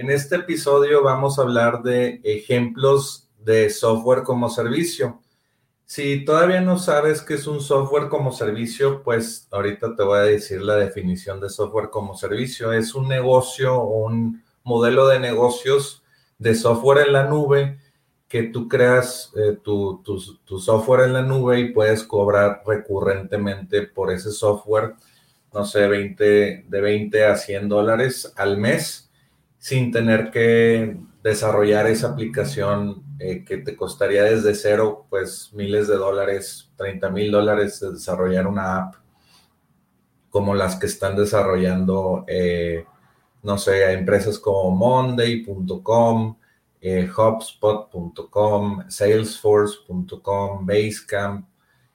en este episodio vamos a hablar de ejemplos de software como servicio. Si todavía no sabes qué es un software como servicio, pues ahorita te voy a decir la definición de software como servicio. Es un negocio un modelo de negocios de software en la nube que tú creas eh, tu, software en la nube y puedes cobrar recurrentemente por ese software, no sé, 20, de 20 a 100 dólares al mes sin tener que desarrollar esa aplicación eh, que te costaría desde cero, pues miles de dólares, 30 mil dólares de desarrollar una app como las que están desarrollando, eh, no sé, empresas como Monday.com, eh, HubSpot.com, Salesforce.com, Basecamp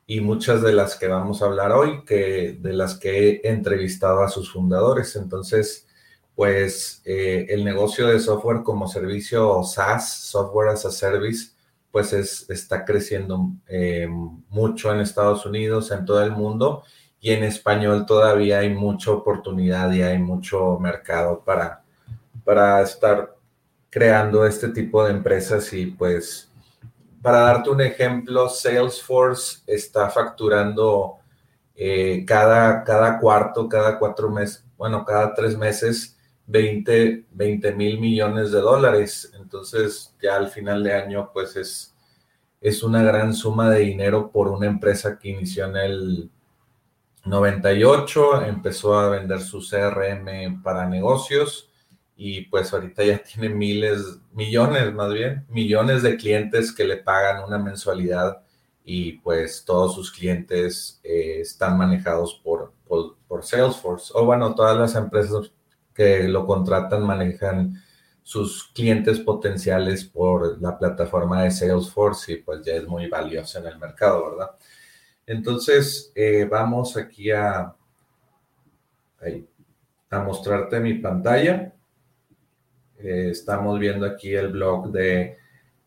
y muchas de las que vamos a hablar hoy, que de las que he entrevistado a sus fundadores. Entonces, pues eh, el negocio de software como servicio SaaS, Software as a Service, pues es, está creciendo eh, mucho en Estados Unidos, en todo el mundo, y en español todavía hay mucha oportunidad y hay mucho mercado para, para estar creando este tipo de empresas y pues para darte un ejemplo, Salesforce está facturando eh, cada, cada cuarto, cada cuatro meses, bueno, cada tres meses, 20, mil millones de dólares. Entonces, ya al final de año, pues es, es una gran suma de dinero por una empresa que inició en el 98, empezó a vender su CRM para negocios y pues ahorita ya tiene miles, millones más bien, millones de clientes que le pagan una mensualidad y pues todos sus clientes eh, están manejados por, por, por Salesforce o bueno, todas las empresas que lo contratan manejan sus clientes potenciales por la plataforma de Salesforce y pues ya es muy valiosa en el mercado, ¿verdad? Entonces, eh, vamos aquí a, a mostrarte mi pantalla. Eh, estamos viendo aquí el blog de,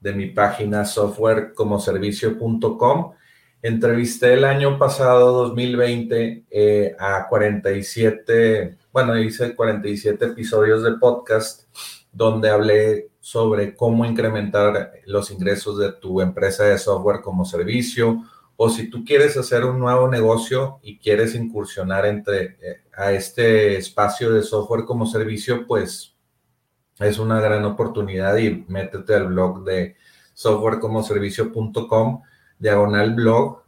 de mi página softwarecomoservicio.com. Entrevisté el año pasado, 2020, eh, a 47 bueno, hice 47 episodios de podcast donde hablé sobre cómo incrementar los ingresos de tu empresa de software como servicio o si tú quieres hacer un nuevo negocio y quieres incursionar entre eh, a este espacio de software como servicio, pues es una gran oportunidad y métete al blog de softwarecomoservicio.com diagonal blog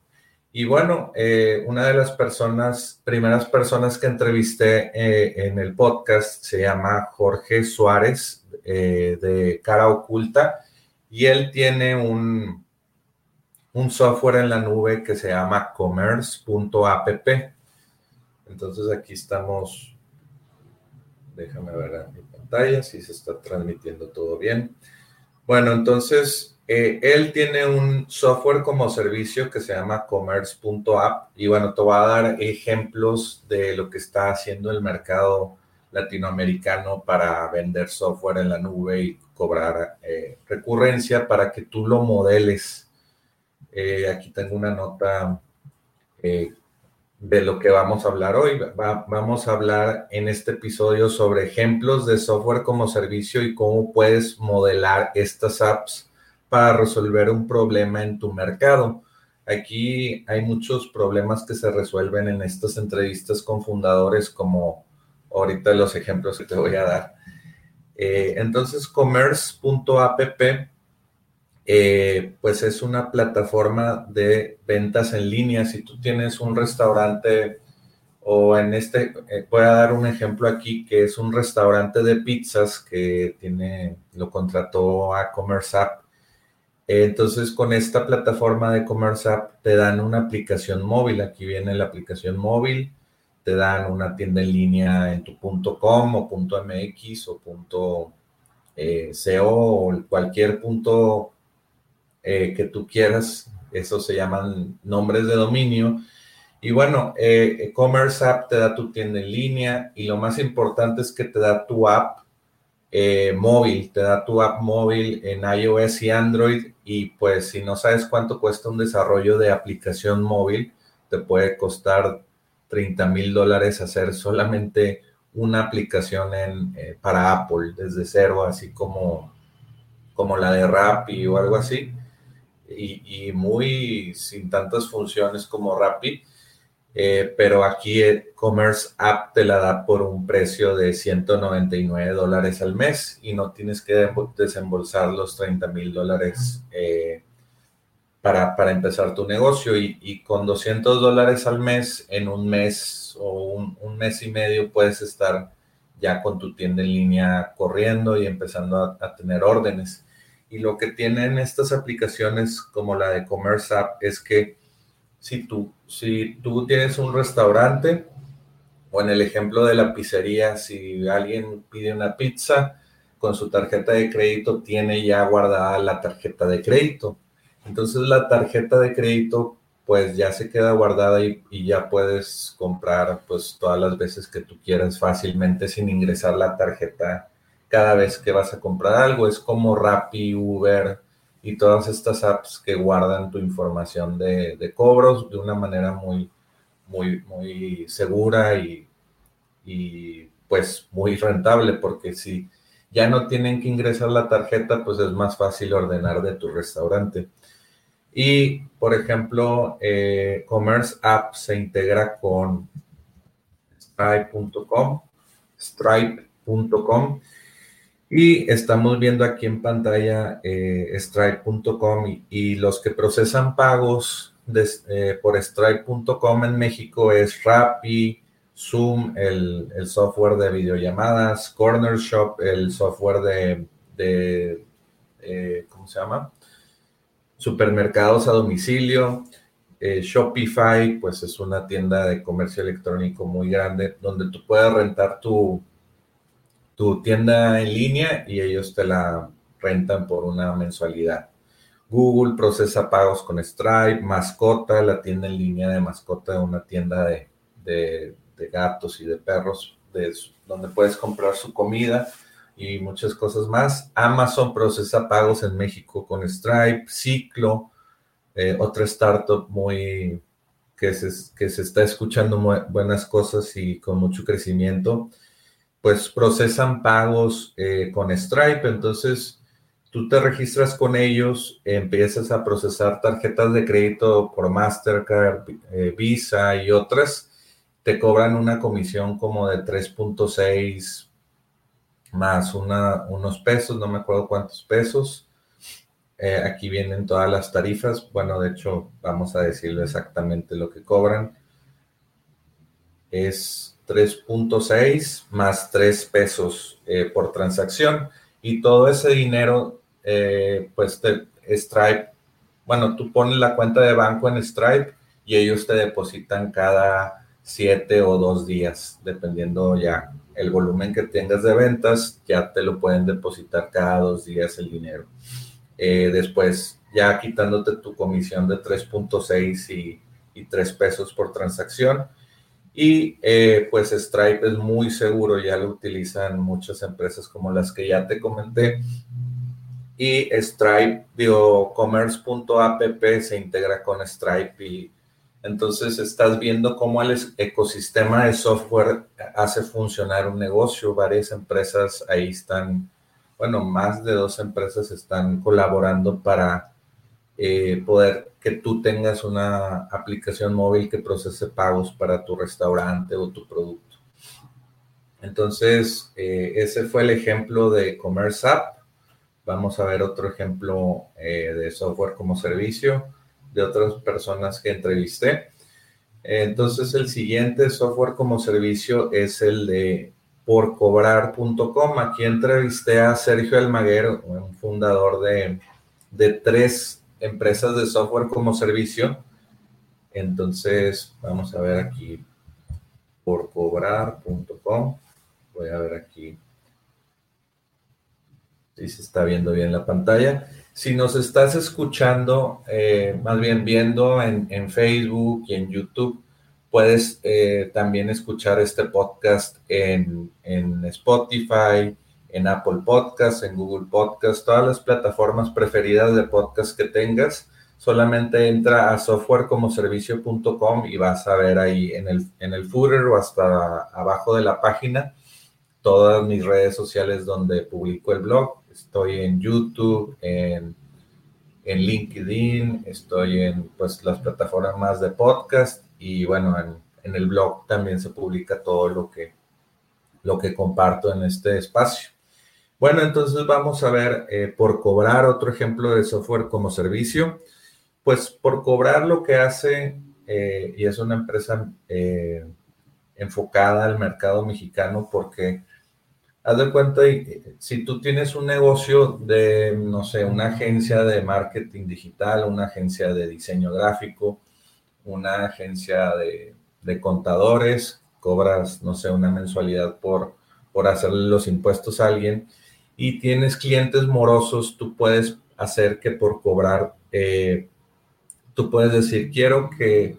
y bueno, eh, una de las personas, primeras personas que entrevisté eh, en el podcast se llama Jorge Suárez eh, de Cara Oculta y él tiene un, un software en la nube que se llama commerce.app. Entonces aquí estamos, déjame ver en mi pantalla si se está transmitiendo todo bien. Bueno, entonces eh, él tiene un software como servicio que se llama commerce.app y bueno, te voy a dar ejemplos de lo que está haciendo el mercado latinoamericano para vender software en la nube y cobrar eh, recurrencia para que tú lo modeles. Eh, aquí tengo una nota de lo que vamos a hablar hoy. vamos a hablar en este episodio sobre ejemplos de software como servicio y cómo puedes modelar estas apps para resolver un problema en tu mercado. Aquí hay muchos problemas que se resuelven en estas entrevistas con fundadores, como ahorita los ejemplos que te voy a dar. Eh, entonces, commerce.app eh, pues es una plataforma de ventas en línea. Si tú tienes un restaurante o en este, eh, voy a dar un ejemplo aquí que es un restaurante de pizzas que tiene, lo contrató a Commerce App. Entonces, con esta plataforma de Commerce App te dan una aplicación móvil. Aquí viene la aplicación móvil. Te dan una tienda en línea en tu .com o .mx o punto, eh, .co o cualquier punto eh, que tú quieras. Eso se llaman nombres de dominio. Y bueno, eh, Commerce App te da tu tienda en línea y lo más importante es que te da tu app eh, móvil, te da tu app móvil en iOS y Android y pues si no sabes cuánto cuesta un desarrollo de aplicación móvil, te puede costar 30 mil dólares hacer solamente una aplicación en, para Apple desde cero, así como, como la de Rappi o algo así. Y, muy sin tantas funciones como Rappi, eh, pero aquí Commerce App te la da por un precio de 199 dólares al mes y no tienes que desembolsar los 30 mil dólares eh, para, para, empezar tu negocio y, con 200 dólares al mes en un mes o un, mes y medio puedes estar ya con tu tienda en línea corriendo y empezando a tener órdenes. Y lo que tienen estas aplicaciones como la de Commerce App es que si tú, si tú tienes un restaurante o en el ejemplo de la pizzería, si alguien pide una pizza con su tarjeta de crédito, tiene ya guardada la tarjeta de crédito. Entonces la tarjeta de crédito pues ya se queda guardada y, ya puedes comprar pues todas las veces que tú quieras fácilmente sin ingresar la tarjeta cada vez que vas a comprar algo. Es como Rappi, Uber y todas estas apps que guardan tu información de, cobros de una manera muy, muy, muy segura y, y pues muy rentable, porque si ya no tienen que ingresar la tarjeta, pues es más fácil ordenar de tu restaurante. Y, por ejemplo, eh, Commerce App se integra con Stripe.com, Stripe.com, y estamos viendo aquí en pantalla eh, Stripe.com y, los que procesan pagos eh, por Stripe.com en México es Rappi, Zoom, el, software de videollamadas, Corner Shop, el software de, eh, ¿cómo se llama? Supermercados a domicilio. Shopify, pues es una tienda de comercio electrónico muy grande donde tú puedes rentar tu, tu tienda en línea y ellos te la rentan por una mensualidad. Google procesa pagos con Stripe, Mascota, la tienda en línea de Mascota, una tienda de, gatos y de perros, de, donde puedes comprar su comida y muchas cosas más. Amazon procesa pagos en México con Stripe, Ciclo, eh, otra startup muy que se, que se está escuchando buenas cosas y con mucho crecimiento pues procesan pagos eh, con Stripe. Entonces, tú te registras con ellos, empiezas a procesar tarjetas de crédito por Mastercard, eh, Visa y otras. Te cobran una comisión como de 3.6 más unos pesos, no me acuerdo cuántos pesos. Eh, aquí vienen todas las tarifas. Bueno, de hecho, vamos a decirle exactamente lo que cobran. Es 3.6 más 3 pesos eh, por transacción y todo ese dinero, eh, pues Stripe, bueno, tú pones la cuenta de banco en Stripe y ellos te depositan cada 7 o 2 días, dependiendo ya el volumen que tengas de ventas, ya te lo pueden depositar cada dos días el dinero. Eh, después, ya quitándote tu comisión de 3.6 y, y 3 pesos por transacción, y eh, pues Stripe es muy seguro, ya lo utilizan muchas empresas como las que ya te comenté. Y Stripe, digo, commerce.app se integra con Stripe y Entonces estás viendo cómo el ecosistema de software hace funcionar un negocio. Varias empresas ahí están, bueno, más de dos empresas están colaborando para eh, poder que tú tengas una aplicación móvil que procese pagos para tu restaurante o tu producto. Entonces, eh, ese fue el ejemplo de Commerce App. Vamos a ver otro ejemplo eh, de software como servicio de otras personas que entrevisté. Entonces, el siguiente software como servicio es el de porcobrar.com. Aquí entrevisté a Sergio Almaguer, un fundador de, de tres empresas de software como servicio. Entonces, vamos a ver aquí porcobrar.com. Voy a ver aquí si se está viendo bien la pantalla. Si nos estás escuchando, eh, más bien viendo en, Facebook y en YouTube, puedes eh, también escuchar este podcast en, en, Spotify, en Apple Podcast, en Google Podcast, todas las plataformas preferidas de podcast que tengas. Solamente entra a softwarecomoservicio.com y vas a ver ahí en el, en el footer o hasta abajo de la página todas mis redes sociales donde publico el blog estoy en YouTube, en, en LinkedIn, estoy en pues, las plataformas de podcast y bueno, en, en, el blog también se publica todo lo que, lo que comparto en este espacio. Bueno, entonces vamos a ver eh, por cobrar otro ejemplo de software como servicio. Pues por cobrar lo que hace, eh, y es una empresa eh, enfocada al mercado mexicano porque haz de cuenta, si tú tienes un negocio de, no sé, una agencia de marketing digital, una agencia de diseño gráfico, una agencia de, contadores, cobras, no sé, una mensualidad por, por hacerle los impuestos a alguien y tienes clientes morosos, tú puedes hacer que por cobrar, eh, tú puedes decir, quiero que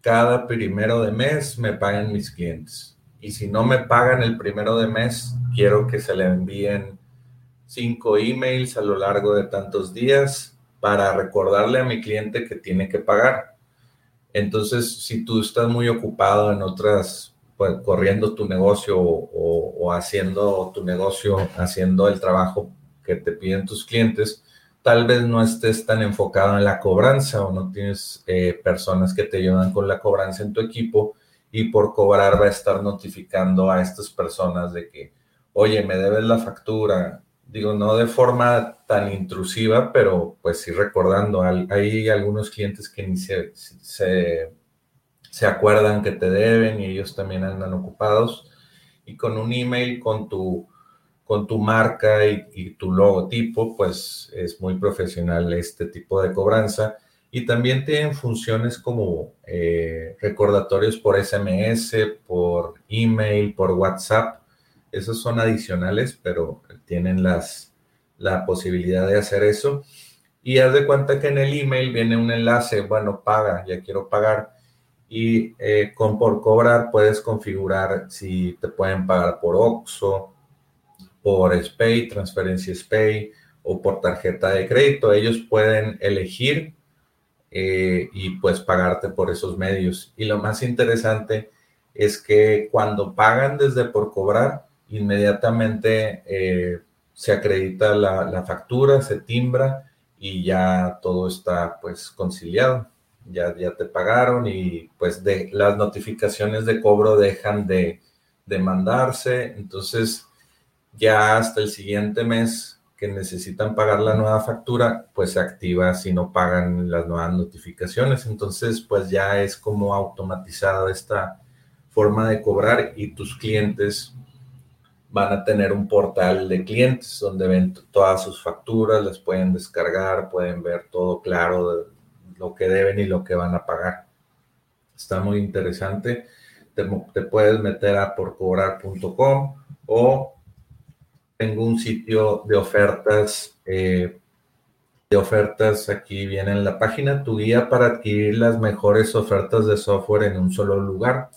cada primero de mes me paguen mis clientes y si no me pagan el primero de mes, quiero que se le envíen cinco emails a lo largo de tantos días para recordarle a mi cliente que tiene que pagar. Entonces, si tú estás muy ocupado en otras, pues corriendo tu negocio o, haciendo tu negocio, haciendo el trabajo que te piden tus clientes, tal vez no estés tan enfocado en la cobranza o no tienes eh, personas que te ayudan con la cobranza en tu equipo y por cobrar va a estar notificando a estas personas de que, oye, me debes la factura. Digo, no de forma tan intrusiva, pero pues sí recordando, hay algunos clientes que ni se, acuerdan que te deben y ellos también andan ocupados. Y con un email con tu, con tu marca y, y tu logotipo, pues es muy profesional este tipo de cobranza y también tienen funciones como eh, recordatorios por SMS, por email, por WhatsApp. Esos son adicionales, pero tienen las, la posibilidad de hacer eso. Y haz de cuenta que en el email viene un enlace, bueno, paga, ya quiero pagar. Y eh, con por cobrar puedes configurar si te pueden pagar por OXO, por SPAY, transferencia SPAY o por tarjeta de crédito. Ellos pueden elegir eh, y pues pagarte por esos medios. Y lo más interesante es que cuando pagan desde por cobrar, inmediatamente eh, se acredita la, factura, se timbra y ya todo está pues conciliado. Ya, ya te pagaron y pues de, las notificaciones de cobro dejan de, de mandarse. Entonces ya hasta el siguiente mes que necesitan pagar la nueva factura, pues se activa si no pagan las nuevas notificaciones. Entonces, pues ya es como automatizada esta forma de cobrar y tus clientes van a tener un portal de clientes donde ven todas sus facturas, las pueden descargar, pueden ver todo claro lo que deben y lo que van a pagar. Está muy interesante. Te, puedes meter a porcobrar.com o tengo un sitio de ofertas, eh, de ofertas, aquí viene en la página, tu guía para adquirir las mejores ofertas de software en un solo lugar.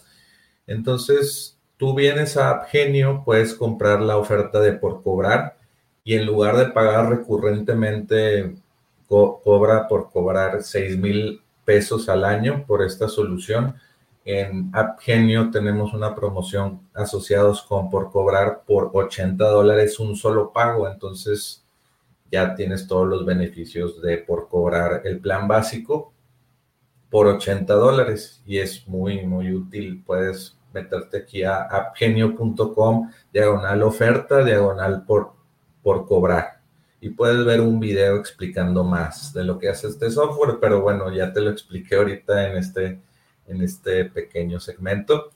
Entonces, tú vienes a AppGenio, puedes comprar la oferta de por cobrar y en lugar de pagar recurrentemente, cobra por cobrar 6 mil pesos al año por esta solución. En AppGenio tenemos una promoción asociados con por cobrar por 80 dólares un solo pago. Entonces ya tienes todos los beneficios de por cobrar el plan básico por 80 dólares y es muy, muy útil. Puedes meterte aquí a appgenio.com, diagonal oferta, diagonal por, por cobrar. Y puedes ver un video explicando más de lo que hace este software, pero bueno, ya te lo expliqué ahorita en este, en este pequeño segmento.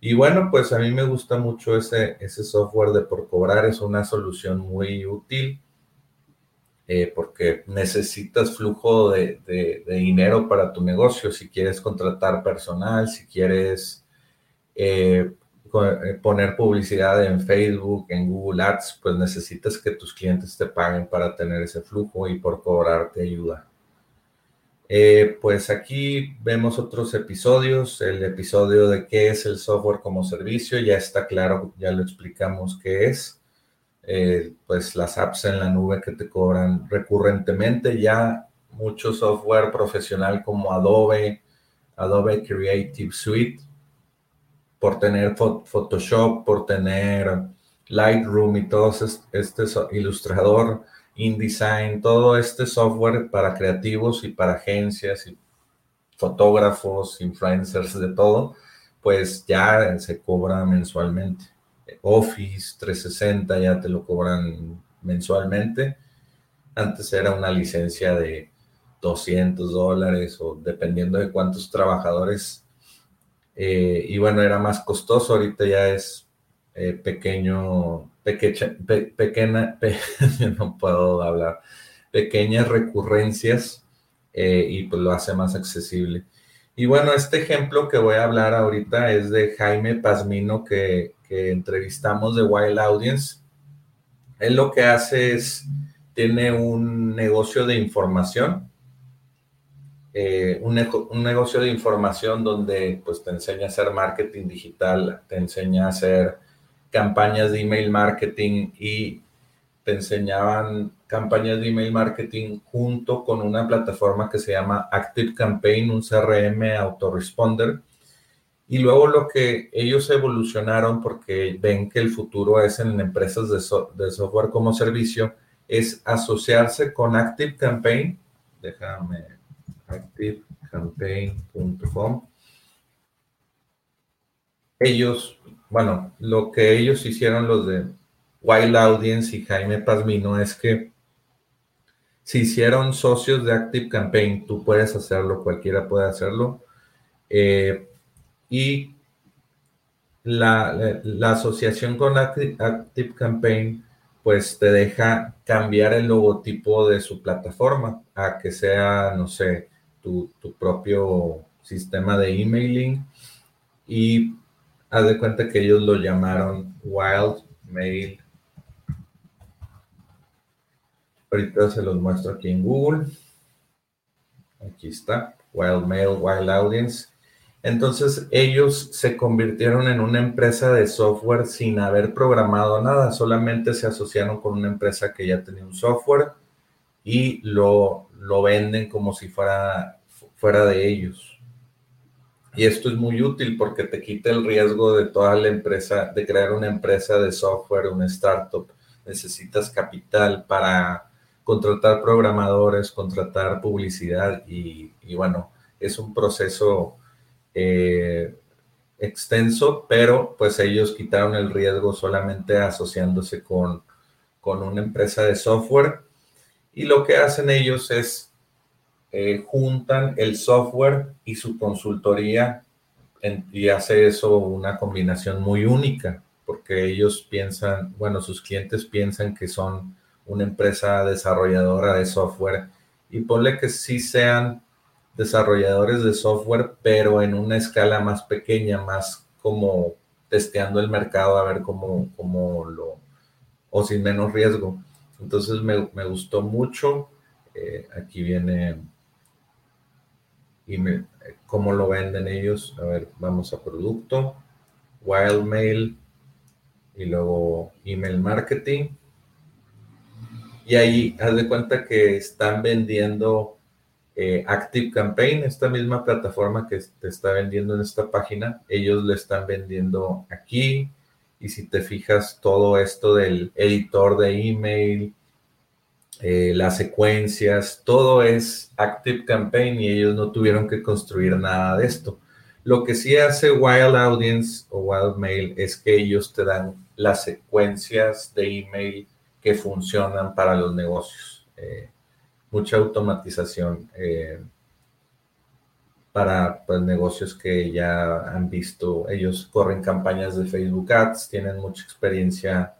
Y bueno, pues a mí me gusta mucho ese, ese software de por cobrar, es una solución muy útil eh, porque necesitas flujo de, de, dinero para tu negocio, si quieres contratar personal, si quieres eh, poner publicidad en Facebook, en Google Ads, pues necesitas que tus clientes te paguen para tener ese flujo y por cobrar te ayuda. pues aquí vemos otros episodios, el episodio de qué es el software como servicio, ya está claro, ya lo explicamos qué es. Eh, pues las apps en la nube que te cobran recurrentemente, ya mucho software profesional como Adobe, Adobe Creative Suite, por tener Photoshop, por tener Lightroom y todo este ilustrador, InDesign, todo este software para creativos y para agencias y fotógrafos, influencers, de todo, pues ya se cobra mensualmente. Office 360 ya te lo cobran mensualmente. Antes era una licencia de 200 dólares o dependiendo de cuántos trabajadores. Eh, y bueno, era más costoso. Ahorita ya es eh, pequeño, pequeña, no puedo hablar, pequeñas recurrencias eh, y pues lo hace más accesible. Y bueno, este ejemplo que voy a hablar ahorita es de Jaime Pazmino, que, entrevistamos de Wild Audience. Él lo que hace es, tiene un negocio de información, eh, un, un, negocio de información donde pues te enseña a hacer marketing digital, te enseña a hacer campañas de email marketing y te enseñaban campañas de email marketing junto con una plataforma que se llama Active Campaign, un CRM autoresponder. Y luego lo que ellos evolucionaron, porque ven que el futuro es en empresas de, de software como servicio, es asociarse con Active Campaign. Déjame, activecampaign.com. Ellos, bueno, lo que ellos hicieron los de Wild Audience y Jaime Pazmino es que si hicieron socios de Active Campaign, tú puedes hacerlo, cualquiera puede hacerlo. Eh, y la, asociación con Active, Campaign, pues te deja cambiar el logotipo de su plataforma a que sea, no sé, tu, propio sistema de emailing. Y haz de cuenta que ellos lo llamaron Wild Mail Ahorita se los muestro aquí en Google. Aquí está, Wild Mail, Wild Audience. Entonces ellos se convirtieron en una empresa de software sin haber programado nada, solamente se asociaron con una empresa que ya tenía un software y lo, lo venden como si fuera, fuera de ellos. Y esto es muy útil porque te quita el riesgo de toda la empresa, de crear una empresa de software, una startup. Necesitas capital para contratar programadores, contratar publicidad y, bueno, es un proceso eh, extenso, pero pues ellos quitaron el riesgo solamente asociándose con, con una empresa de software y lo que hacen ellos es eh, juntan el software y su consultoría y hace eso una combinación muy única porque ellos piensan, bueno, sus clientes piensan que son una empresa desarrolladora de software y ponle que sí sean desarrolladores de software, pero en una escala más pequeña, más como testeando el mercado a ver cómo, cómo lo, o sin menos riesgo. Entonces me, me gustó mucho. Eh, aquí viene y me, cómo lo venden ellos. A ver, vamos a producto, Wild Mail y luego email marketing. Y ahí haz de cuenta que están vendiendo eh, Active Campaign, esta misma plataforma que te está vendiendo en esta página, ellos le están vendiendo aquí. Y si te fijas, todo esto del editor de email, eh, las secuencias, todo es Active Campaign y ellos no tuvieron que construir nada de esto. Lo que sí hace Wild Audience o Wild Mail es que ellos te dan las secuencias de email que funcionan para los negocios. Eh, mucha automatización eh, para pues, negocios que ya han visto. Ellos corren campañas de Facebook Ads, tienen mucha experiencia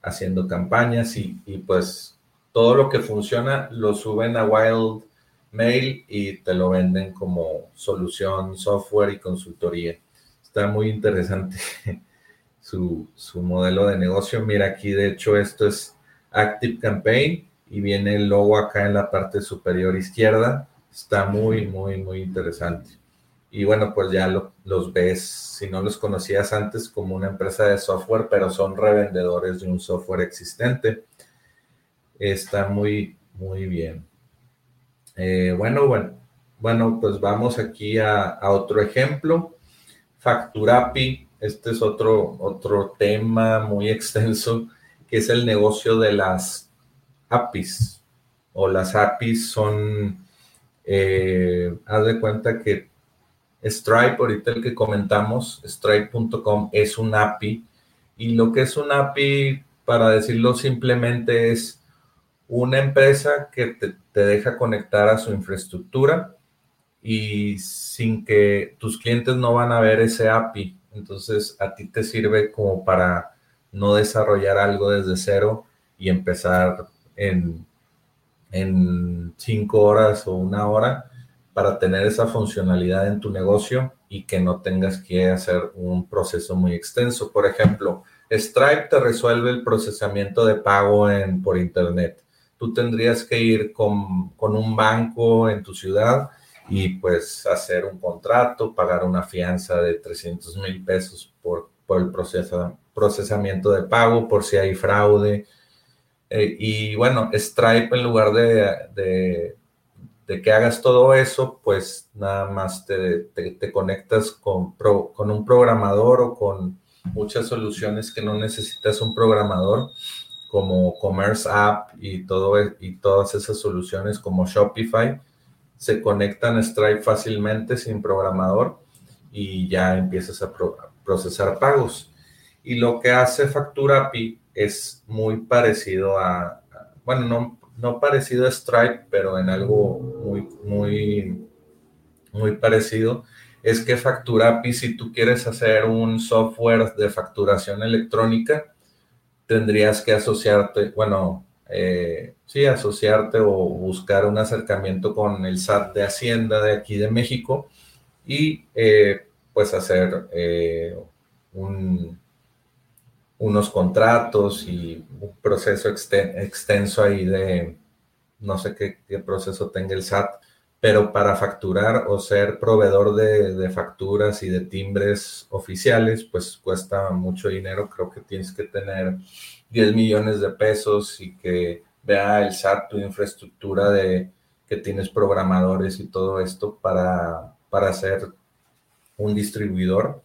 haciendo campañas y, y pues todo lo que funciona lo suben a Wild Mail y te lo venden como solución, software y consultoría. Está muy interesante su, su modelo de negocio. Mira, aquí de hecho esto es Active Campaign y viene el logo acá en la parte superior izquierda. Está muy, muy, muy interesante. Y bueno, pues ya los ves, si no los conocías antes, como una empresa de software, pero son revendedores de un software existente. Está muy, muy bien. Eh, bueno, bueno, bueno, pues vamos aquí a, otro ejemplo. Facturapi, este es otro, otro tema muy extenso, que es el negocio de las APIs. O las APIs son, eh, haz de cuenta que Stripe, ahorita el que comentamos, stripe.com es un API. Y lo que es un API, para decirlo simplemente, es una empresa que te, deja conectar a su infraestructura y sin que tus clientes no van a ver ese API. Entonces a ti te sirve como para no desarrollar algo desde cero y empezar en, en cinco horas o una hora para tener esa funcionalidad en tu negocio y que no tengas que hacer un proceso muy extenso. Por ejemplo, Stripe te resuelve el procesamiento de pago en, por Internet tú tendrías que ir con, un banco en tu ciudad y pues hacer un contrato, pagar una fianza de 300 mil pesos por, el proceso, procesamiento de pago, por si hay fraude. Eh, y bueno, Stripe en lugar de, de, que hagas todo eso, pues nada más te, te, conectas con, con un programador o con muchas soluciones que no necesitas un programador como Commerce App y, todo, e, y todas esas soluciones como Shopify se conectan a Stripe fácilmente sin programador y ya empiezas a, procesar pagos. Y lo que hace Factura API es muy parecido a, bueno, no, no parecido a Stripe, pero en algo muy, muy, muy parecido, es que Factura API, si tú quieres hacer un software de facturación electrónica, tendrías que asociarte, bueno, eh, sí, asociarte o buscar un acercamiento con el SAT de Hacienda de aquí de México y eh, pues hacer eh, unos contratos y un proceso extenso ahí de, no sé qué, qué, proceso tenga el SAT, pero para facturar o ser proveedor de, de facturas y de timbres oficiales, pues cuesta mucho dinero, creo que tienes que tener 10 millones de pesos y que vea el SAT tu infraestructura de que tienes programadores y todo esto para, para ser un distribuidor.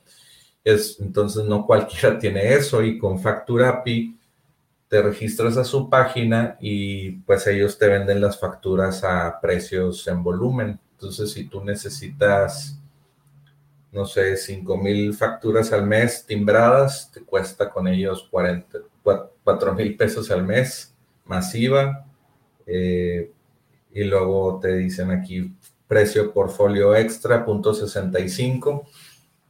Es, entonces no cualquiera tiene eso y con Factura API te registras a su página y pues ellos te venden las facturas a precios en volumen. Entonces si tú necesitas, no sé, 5 mil facturas al mes timbradas, te cuesta con ellos 40, 4 mil pesos al mes, masiva. Eh, y luego te dicen aquí precio portfolio extra, punto 65.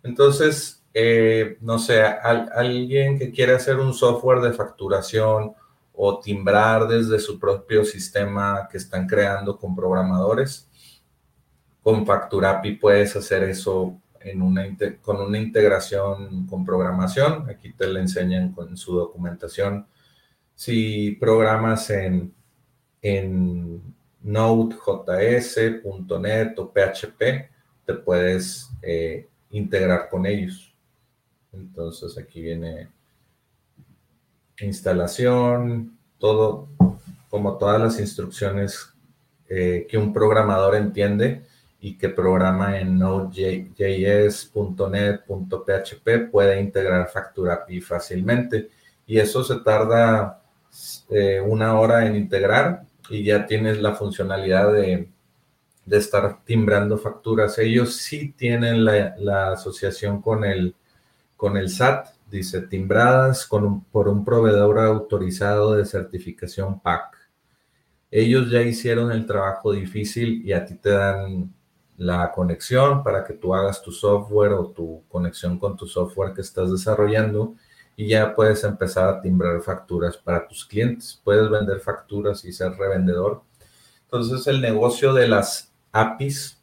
Entonces, eh, no sé, alguien que quiere hacer un software de facturación o timbrar desde su propio sistema que están creando con programadores, con Facturapi puedes hacer eso con una integración con programación. Aquí te le enseñan con su documentación. Si programas en, en Node.js, .NET o PHP, te puedes eh, integrar con ellos. Entonces aquí viene instalación, todo, como todas las instrucciones eh, que un programador entiende y que programa en Node.js, .NET, .php puede integrar Factura API fácilmente. Y eso se tarda eh, una hora en integrar y ya tienes la funcionalidad de, de estar timbrando facturas. Ellos sí tienen la, asociación con el, con el SAT, dice timbradas con por un proveedor autorizado de certificación PAC. Ellos ya hicieron el trabajo difícil y a ti te dan la conexión para que tú hagas tu software o tu conexión con tu software que estás desarrollando y ya puedes empezar a timbrar facturas para tus clientes. Puedes vender facturas y ser revendedor. Entonces el negocio de las APIs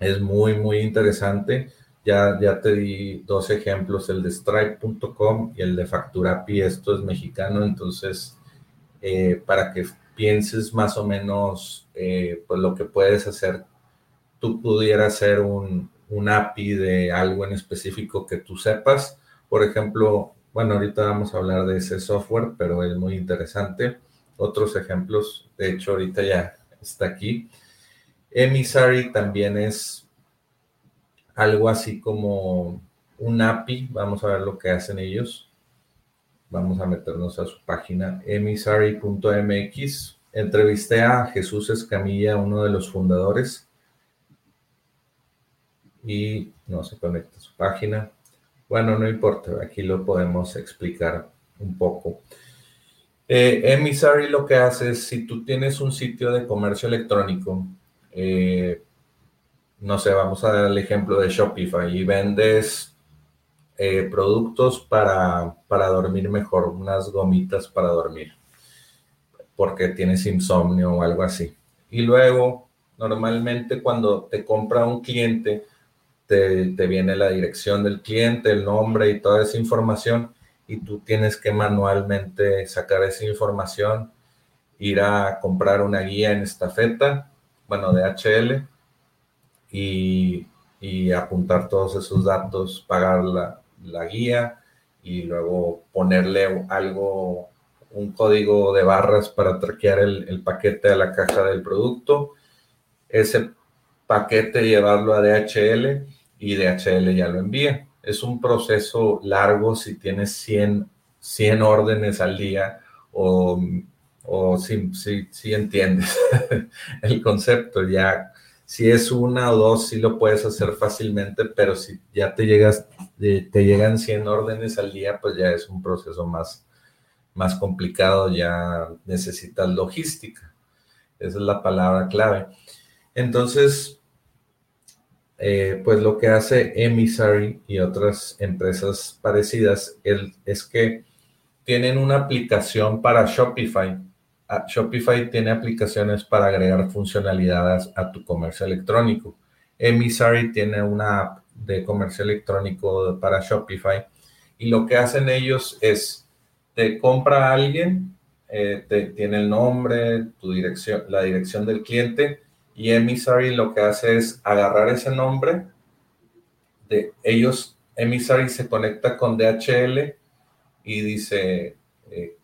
es muy, muy interesante. Ya, ya te di dos ejemplos, el de Stripe.com y el de FacturaPi. Esto es mexicano, entonces eh, para que pienses más o menos eh, pues lo que puedes hacer tú pudieras ser un, API de algo en específico que tú sepas. Por ejemplo, bueno, ahorita vamos a hablar de ese software, pero es muy interesante. Otros ejemplos, de hecho, ahorita ya está aquí. Emissary también es algo así como un API. Vamos a ver lo que hacen ellos. Vamos a meternos a su página emissary.mx. Entrevisté a Jesús Escamilla, uno de los fundadores y no se conecta a su página. Bueno, no importa, aquí lo podemos explicar un poco. Eh, Emissary lo que hace es, si tú tienes un sitio de comercio electrónico, eh, no sé, vamos a dar el ejemplo de Shopify y vendes eh, productos para, para dormir mejor, unas gomitas para dormir, porque tienes insomnio o algo así. Y luego, normalmente cuando te compra un cliente, te, viene la dirección del cliente, el nombre y toda esa información y tú tienes que manualmente sacar esa información, ir a comprar una guía en estafeta, bueno, de HL, y, apuntar todos esos datos, pagar la, guía y luego ponerle algo, un código de barras para traquear el, el paquete a la caja del producto. Ese paquete llevarlo a DHL y DHL ya lo envía. Es un proceso largo si tienes 100, 100 órdenes al día o, o si, si, entiendes el concepto. Ya, si es una o dos, sí lo puedes hacer fácilmente, pero si ya te, llegas, te llegan 100 órdenes al día, pues ya es un proceso más, más complicado, ya necesitas logística. Esa es la palabra clave. Entonces, eh, pues lo que hace Emissary y otras empresas parecidas es que tienen una aplicación para Shopify. Ah, Shopify tiene aplicaciones para agregar funcionalidades a tu comercio electrónico. Emissary tiene una app de comercio electrónico para Shopify y lo que hacen ellos es te compra a alguien, eh, te, tiene el nombre, tu dirección, la dirección del cliente y Emissary lo que hace es agarrar ese nombre de ellos. Emissary se conecta con DHL y dice, eh,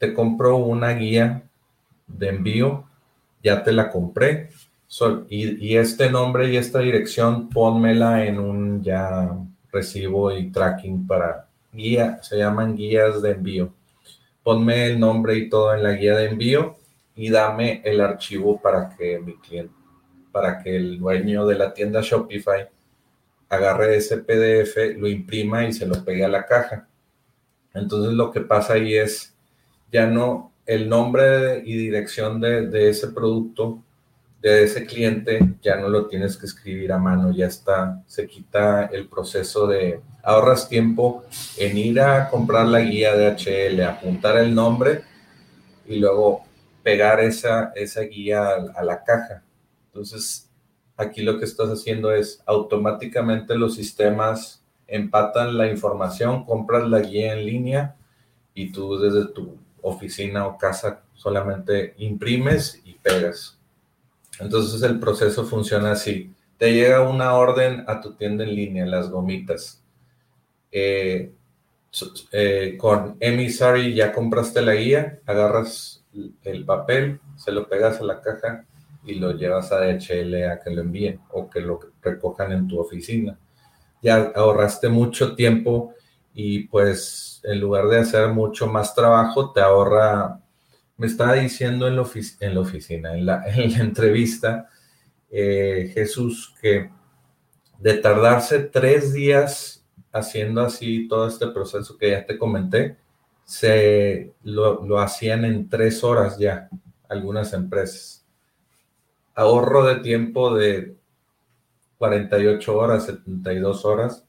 te compro una guía de envío, ya te la compré. y, este nombre y esta dirección, pónmela en un ya recibo y tracking para guía, se llaman guías de envío. Ponme el nombre y todo en la guía de envío y dame el archivo para que mi cliente, para que el dueño de la tienda Shopify agarre ese PDF, lo imprima y se lo pegue a la caja. Entonces lo que pasa ahí es, ya no, el nombre y dirección de, ese producto, de ese cliente, ya no lo tienes que escribir a mano, ya está, se quita el proceso de, ahorras tiempo en ir a comprar la guía de HL, apuntar el nombre y luego pegar esa, esa guía a, la caja. Entonces, aquí lo que estás haciendo es automáticamente los sistemas empatan la información, compras la guía en línea y tú desde tu oficina o casa solamente imprimes y pegas. Entonces el proceso funciona así. Te llega una orden a tu tienda en línea, las gomitas. Eh, eh, con Emissary ya compraste la guía, agarras el papel, se lo pegas a la caja y lo llevas a DHL a que lo envíen o que lo recojan en tu oficina. Ya ahorraste mucho tiempo y pues en lugar de hacer mucho más trabajo, te ahorra, me estaba diciendo en la, en la oficina, en la, en la entrevista, eh, Jesús, que de tardarse tres días haciendo así todo este proceso que ya te comenté, se lo, lo hacían en tres horas ya, algunas empresas. Ahorro de tiempo de 48 horas, 72 horas,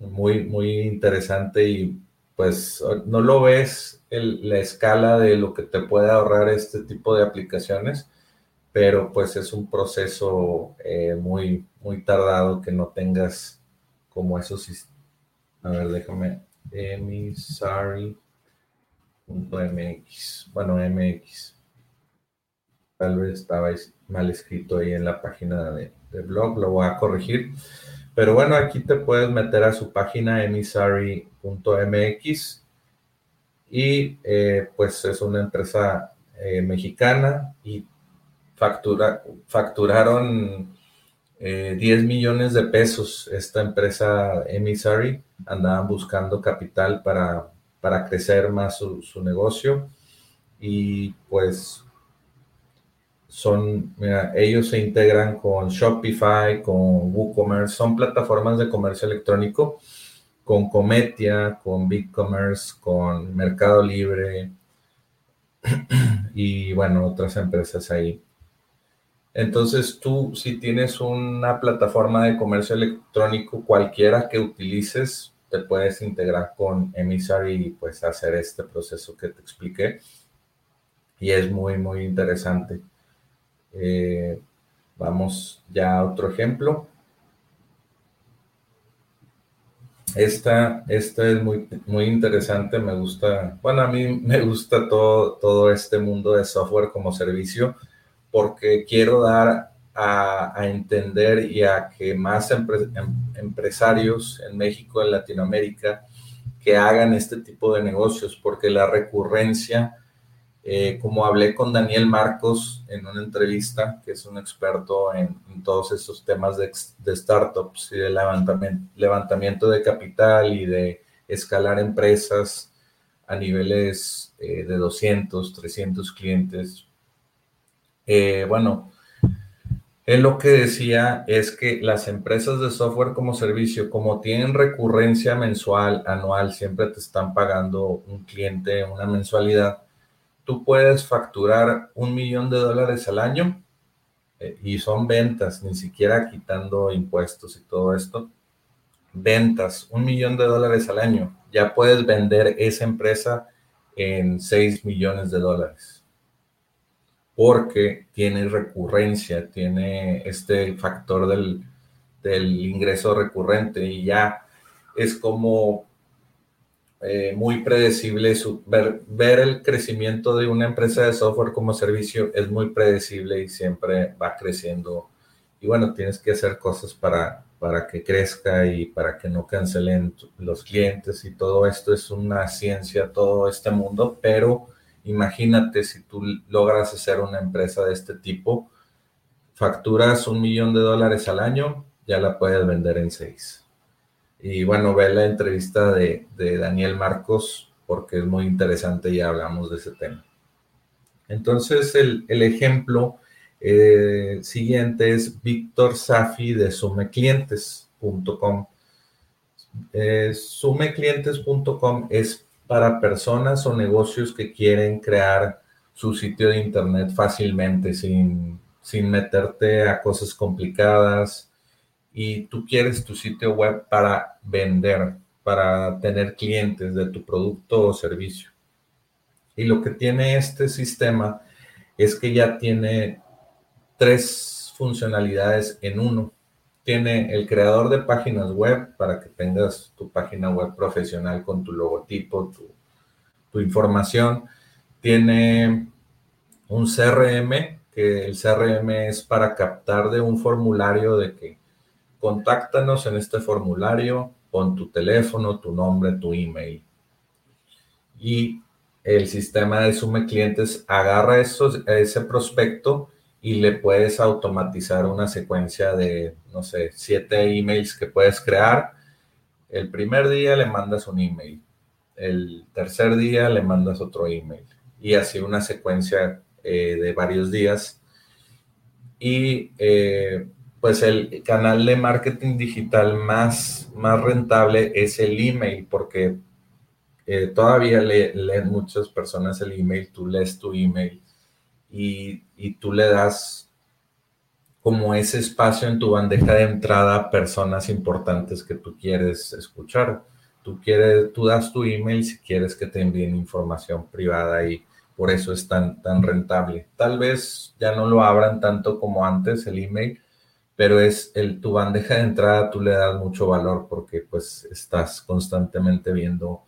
muy, muy interesante y pues no lo ves la escala de lo que te puede ahorrar este tipo de aplicaciones, pero pues es un proceso eh, muy, muy tardado que no tengas como esos, a ver, déjame, emisary.mx, bueno, MX. Tal vez estaba mal escrito ahí en la página de blog, lo voy a corregir. Pero bueno, aquí te puedes meter a su página emisary.mx y eh, pues es una empresa eh, mexicana y factura, facturaron 10 eh, millones de pesos esta empresa Emisary. Andaban buscando capital para, para crecer más su, su negocio y pues son, mira, ellos se integran con Shopify, con WooCommerce, son plataformas de comercio electrónico, con Cometia, con BigCommerce, con Mercado Libre y bueno, otras empresas ahí. Entonces tú, si tienes una plataforma de comercio electrónico, cualquiera que utilices, te puedes integrar con Emisary y pues hacer este proceso que te expliqué. Y es muy, muy interesante. Eh, vamos ya a otro ejemplo. Esta, esta es muy, muy interesante, me gusta, bueno, a mí me gusta todo, todo este mundo de software como servicio porque quiero dar a, entender y a que más em, empresarios en México, en Latinoamérica, que hagan este tipo de negocios, porque la recurrencia eh, como hablé con Daniel Marcos en una entrevista, que es un experto en, todos esos temas de, startups y de levantamiento, levantamiento, de capital y de escalar empresas a niveles eh, de 200, 300 clientes. Eh, bueno, él lo que decía es que las empresas de software como servicio, como tienen recurrencia mensual, anual, siempre te están pagando un cliente una mensualidad tú puedes facturar un millón de dólares al año eh, y son ventas, ni siquiera quitando impuestos y todo esto. Ventas, un millón de dólares al año. Ya puedes vender esa empresa en 6 millones de dólares. Porque tiene recurrencia, tiene este factor del, del ingreso recurrente y ya es como eh, muy predecible. Su, ver, ver, el crecimiento de una empresa de software como servicio es muy predecible y siempre va creciendo. Y bueno, tienes que hacer cosas para, para que crezca y para que no cancelen los clientes y todo esto es una ciencia, todo este mundo, pero imagínate si tú logras hacer una empresa de este tipo, facturas un millón de dólares al año, ya la puedes vender en seis. Y bueno, ve la entrevista de, Daniel Marcos porque es muy interesante y hablamos de ese tema. Entonces, el, ejemplo eh, siguiente es Víctor Safi de sumeclientes.com. Eh, sumeclientes.com es para personas o negocios que quieren crear su sitio de internet fácilmente, sin, sin meterte a cosas complicadas, y tú quieres tu sitio web para vender, para tener clientes de tu producto o servicio. Y lo que tiene este sistema es que ya tiene tres funcionalidades en uno. Tiene el creador de páginas web para que tengas tu página web profesional con tu logotipo, tu, tu información. Tiene un CRM, que el CRM es para captar de un formulario de que contáctanos en este formulario, con tu teléfono, tu nombre, tu email. Y el sistema de Sume Clientes agarra esos, ese prospecto y le puedes automatizar una secuencia de, no sé, siete emails que puedes crear. El primer día le mandas un email, el tercer día le mandas otro email y así una secuencia eh, de varios días. Y eh, pues el canal de marketing digital más, más rentable es el email porque eh, todavía leen muchas personas el email, tú lees tu email y, y, tú le das como ese espacio en tu bandeja de entrada a personas importantes que tú quieres escuchar. Tú, quieres, tú das tu email si quieres que te envíen información privada y por eso es tan, tan rentable. Tal vez ya no lo abran tanto como antes el email, pero es el, tu bandeja de entrada, tú le das mucho valor porque pues estás constantemente viendo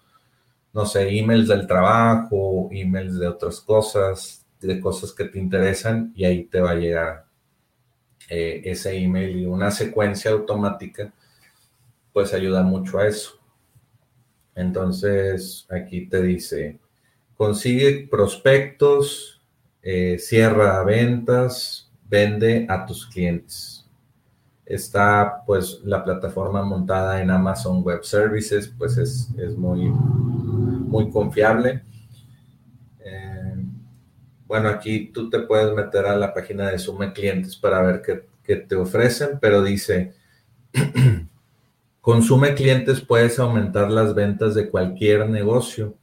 no sé, emails del trabajo, emails de otras cosas, de cosas que te interesan y ahí te va a llegar eh, ese email y una secuencia automática, pues ayuda mucho a eso. Entonces, aquí te dice, consigue prospectos, eh, cierra ventas, vende a tus clientes. Está pues la plataforma montada en Amazon Web Services, pues es, es muy, muy confiable. Eh, bueno, aquí tú te puedes meter a la página de Sume Clientes para ver qué, te ofrecen, pero dice, con Sume Clientes puedes aumentar las ventas de cualquier negocio,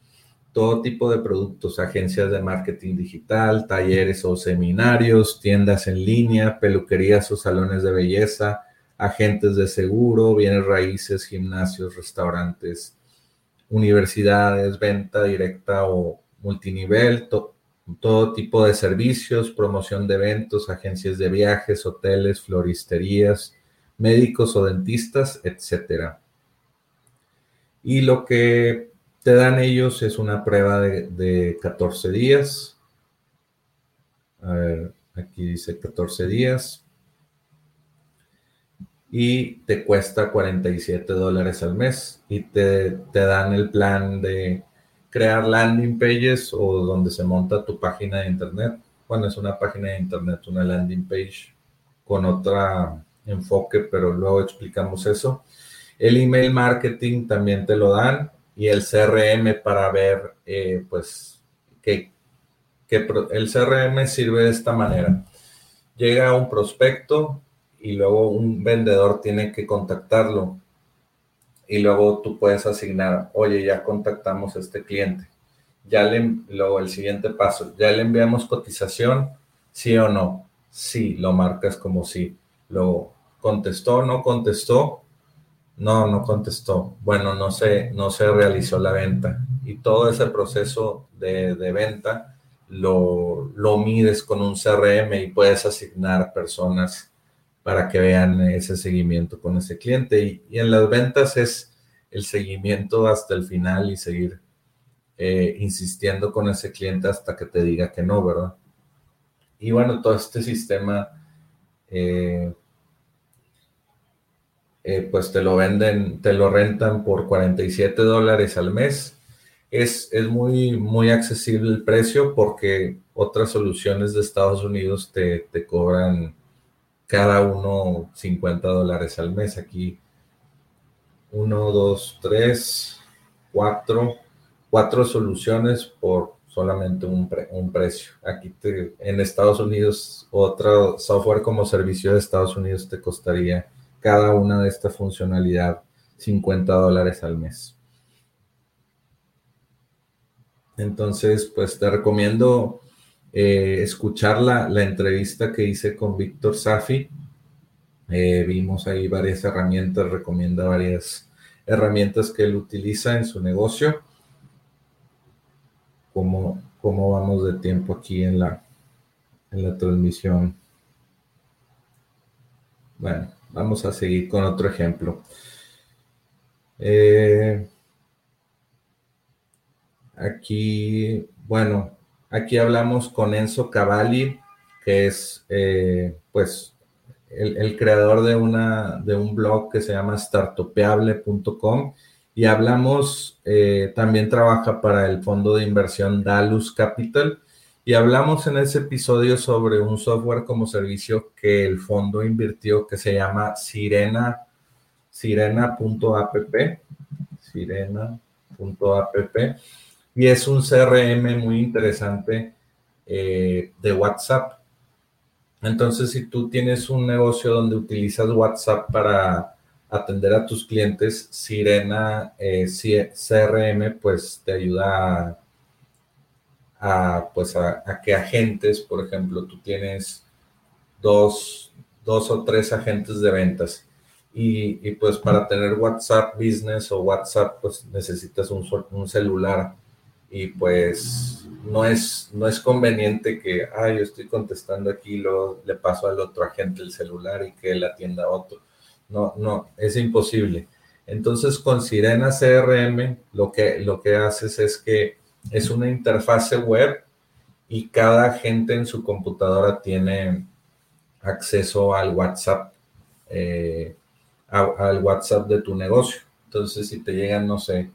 todo tipo de productos, agencias de marketing digital, talleres o seminarios, tiendas en línea, peluquerías o salones de belleza, agentes de seguro, bienes raíces, gimnasios, restaurantes, universidades, venta directa o multinivel, todo tipo de servicios, promoción de eventos, agencias de viajes, hoteles, floristerías, médicos o dentistas, etc. Y lo que te dan ellos es una prueba de, de 14 días. A ver, aquí dice 14 días y te cuesta 47 dólares al mes y te, dan el plan de crear landing pages o donde se monta tu página de internet. Bueno, es una página de internet, una landing page con otro enfoque, pero luego explicamos eso. El email marketing también te lo dan y el CRM para ver, eh, pues, que, que el CRM sirve de esta manera. Llega un prospecto, y luego un vendedor tiene que contactarlo y luego tú puedes asignar, oye, ya contactamos a este cliente, ya le, luego el siguiente paso, ya le enviamos cotización, sí o no, sí, lo marcas como sí, luego contestó, no contestó, no, no contestó, bueno, no se, no se realizó la venta y todo ese proceso de, de venta lo, lo mides con un CRM y puedes asignar personas para que vean ese seguimiento con ese cliente. Y, en las ventas es el seguimiento hasta el final y seguir eh, insistiendo con ese cliente hasta que te diga que no, ¿verdad? Y bueno, todo este sistema, eh, eh, pues te lo venden, te lo rentan por 47 dólares al mes. Es, es, muy, muy accesible el precio porque otras soluciones de Estados Unidos te, te cobran cada uno 50 dólares al mes. Aquí, uno, dos, tres, cuatro, cuatro soluciones por solamente un, un precio. Aquí en Estados Unidos, otro software como servicio de Estados Unidos te costaría cada una de esta funcionalidad 50 dólares al mes. Entonces, pues te recomiendo eh, escuchar la, entrevista que hice con Víctor Safi. Eh, vimos ahí varias herramientas, recomienda varias herramientas que él utiliza en su negocio. ¿Cómo, cómo vamos de tiempo aquí en la, en la transmisión? Bueno, vamos a seguir con otro ejemplo. Eh, aquí, bueno, Aquí hablamos con Enzo Cavalli, que es eh, pues el, creador de, una, de un blog que se llama startupeable.com Y hablamos, eh, también trabaja para el fondo de inversión Dalus Capital. Y hablamos en ese episodio sobre un software como servicio que el fondo invirtió que se llama Sirena, sirena.app, sirena.app. Y es un CRM muy interesante eh, de WhatsApp. Entonces, si tú tienes un negocio donde utilizas WhatsApp para atender a tus clientes, Sirena eh, CRM pues te ayuda a, pues a, que agentes, por ejemplo, tú tienes dos, dos o tres agentes de ventas y, y, pues para tener WhatsApp Business o WhatsApp pues necesitas un, un celular y pues no es, no es conveniente que, ah, yo estoy contestando aquí, lo, le paso al otro agente el celular y que él atienda a otro. No, no, es imposible. Entonces, con Sirena CRM, lo que, lo que haces es que es una interfase web y cada agente en su computadora tiene acceso al WhatsApp, eh, al WhatsApp de tu negocio. Entonces, si te llegan, no sé,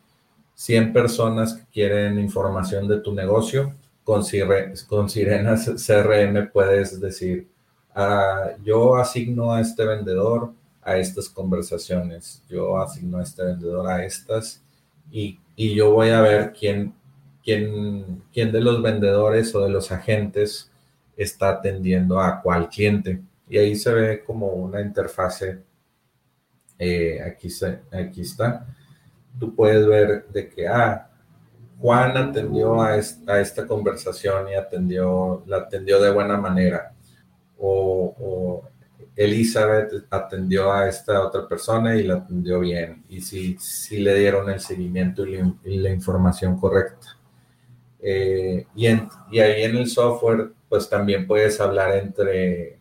100 personas que quieren información de tu negocio, con, con Sirena CRM puedes decir, ah, yo asigno a este vendedor a estas conversaciones, yo asigno a este vendedor a estas y, yo voy a ver quién, quién, quién de los vendedores o de los agentes está atendiendo a cuál cliente. Y ahí se ve como una interfase, eh, aquí, se, aquí está tú puedes ver de que, ah, Juan atendió a esta, conversación y atendió, la atendió de buena manera. O, Elizabeth atendió a esta otra persona y la atendió bien. Y si, si le dieron el seguimiento y, la información correcta. Eh, y, ahí en el software, pues también puedes hablar entre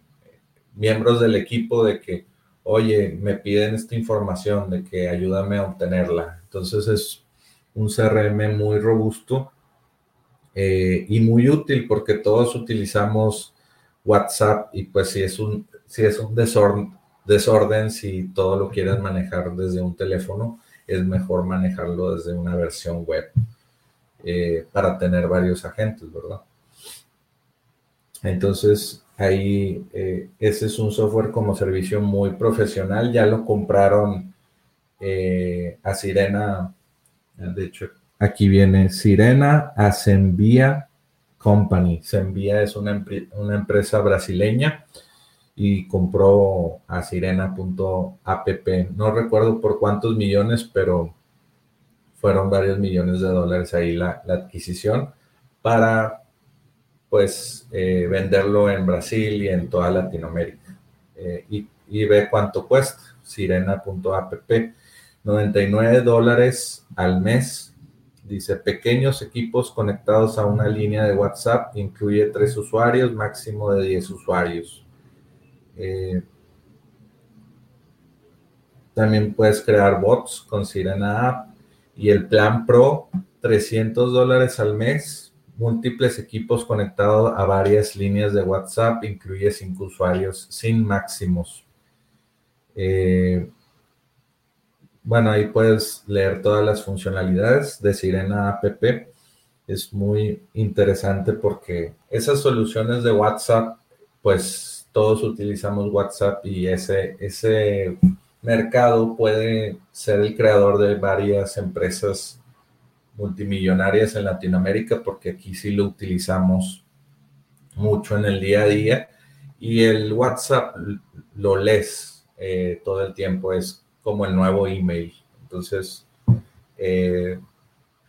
miembros del equipo de que, oye, me piden esta información, de que ayúdame a obtenerla. Entonces es un CRM muy robusto eh, y muy útil porque todos utilizamos WhatsApp y pues si es un, si es un desorden, desorden, si todo lo quieres manejar desde un teléfono, es mejor manejarlo desde una versión web eh, para tener varios agentes, ¿verdad? Entonces, ahí eh, ese es un software como servicio muy profesional, ya lo compraron eh, a Sirena, de hecho, aquí viene Sirena Asembia Company. Sembia es una, una empresa brasileña y compró a sirena.app. No recuerdo por cuántos millones, pero fueron varios millones de dólares ahí la, adquisición para pues eh, venderlo en Brasil y en toda Latinoamérica. Eh, y, y, ve cuánto cuesta, sirena.app. 99 dólares al mes. Dice, pequeños equipos conectados a una línea de WhatsApp, incluye tres usuarios, máximo de 10 usuarios. Eh, también puedes crear bots con Sirena App y el plan Pro, 300 dólares al mes, múltiples equipos conectados a varias líneas de WhatsApp, incluye cinco usuarios sin máximos. Eh, bueno, ahí puedes leer todas las funcionalidades de Sirena App. Es muy interesante porque esas soluciones de WhatsApp, pues todos utilizamos WhatsApp y ese, ese mercado puede ser el creador de varias empresas multimillonarias en Latinoamérica porque aquí sí lo utilizamos mucho en el día a día y el WhatsApp lo lees eh, todo el tiempo, es como el nuevo email. Entonces, eh,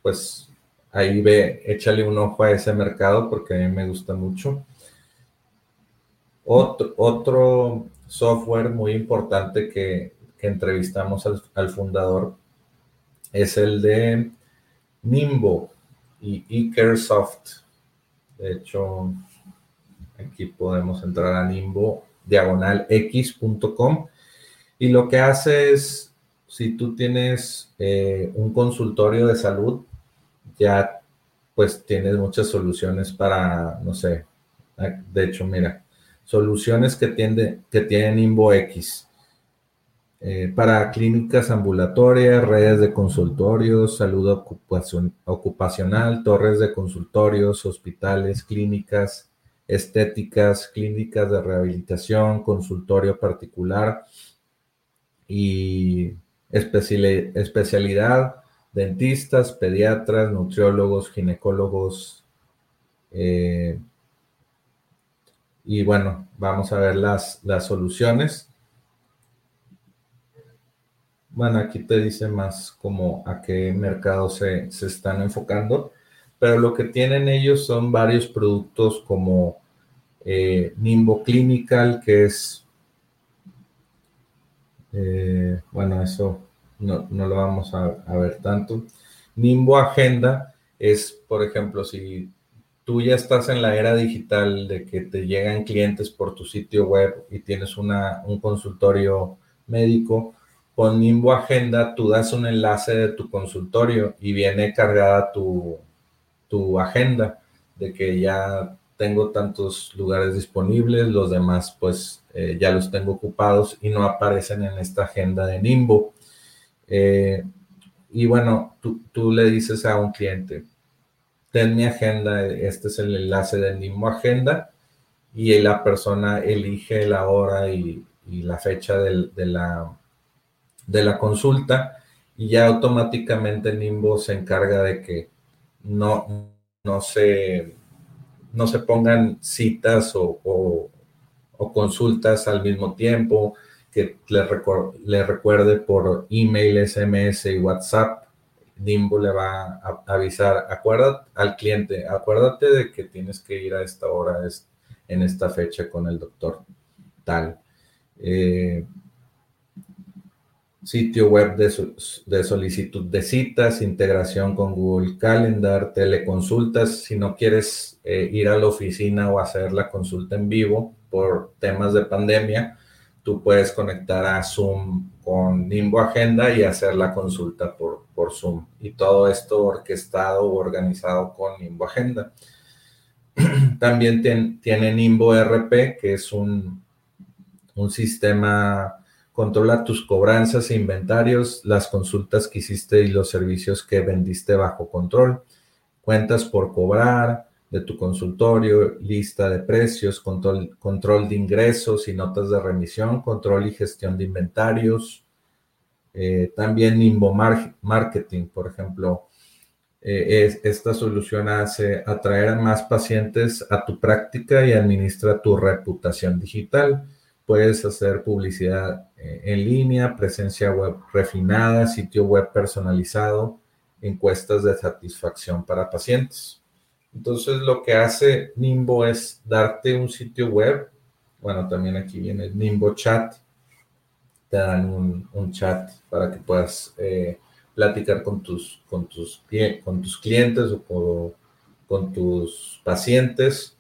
pues ahí ve, échale un ojo a ese mercado porque a mí me gusta mucho. Otro, otro software muy importante que, entrevistamos al, al, fundador es el de Nimbo y eCaresoft. De hecho, aquí podemos entrar a Nimbo diagonal x.com y lo que hace es, si tú tienes eh, un consultorio de salud, ya pues tienes muchas soluciones para, no sé, de hecho, mira, soluciones que, tiende, que tienen InboX. Eh, para clínicas ambulatorias, redes de consultorios, salud ocupacional, torres de consultorios, hospitales, clínicas estéticas, clínicas de rehabilitación, consultorio particular y especialidad, dentistas, pediatras, nutriólogos, ginecólogos. Eh, y bueno, vamos a ver las, las soluciones. Bueno, aquí te dice más como a qué mercado se, están enfocando, pero lo que tienen ellos son varios productos como eh, Nimbo Clinical, que es, eh, bueno, eso no, lo vamos a, a, ver tanto. Nimbo Agenda es, por ejemplo, si tú ya estás en la era digital de que te llegan clientes por tu sitio web y tienes una, un consultorio médico, con Nimbo Agenda tú das un enlace de tu consultorio y viene cargada tu, tu agenda de que ya tengo tantos lugares disponibles, los demás pues eh, ya los tengo ocupados y no aparecen en esta agenda de Nimbo. Eh, y bueno, tú, tú, le dices a un cliente, ten mi agenda, este es el enlace de Nimbo Agenda y la persona elige la hora y, y la fecha de la de la consulta y ya automáticamente Nimbo se encarga de que no, no, se, no se pongan citas o, consultas al mismo tiempo, que le, le, recuerde por email, SMS y WhatsApp. Nimbo le va a avisar, acuérdate al cliente, acuérdate de que tienes que ir a esta hora, en esta fecha con el doctor tal. Eh, sitio web de, solicitud de citas, integración con Google Calendar, teleconsultas. Si no quieres eh, ir a la oficina o hacer la consulta en vivo por temas de pandemia, tú puedes conectar a Zoom con Nimbo Agenda y hacer la consulta por, por Zoom. Y todo esto orquestado o organizado con Nimbo Agenda. También tiene Nimbo RP, que es un, un sistema Controla tus cobranzas e inventarios, las consultas que hiciste y los servicios que vendiste bajo control. Cuentas por cobrar de tu consultorio, lista de precios, control, control de ingresos y notas de remisión, control y gestión de inventarios. Eh, también Nimbo Marketing, por ejemplo, eh, esta solución hace atraer a más pacientes a tu práctica y administra tu reputación digital. Puedes hacer publicidad eh, en línea, presencia web refinada, sitio web personalizado, encuestas de satisfacción para pacientes. Entonces lo que hace Nimbo es darte un sitio web. Bueno, también aquí viene Nimbo Chat. Te dan un, chat para que puedas eh, platicar con tus, con, tus, con tus clientes o con tus pacientes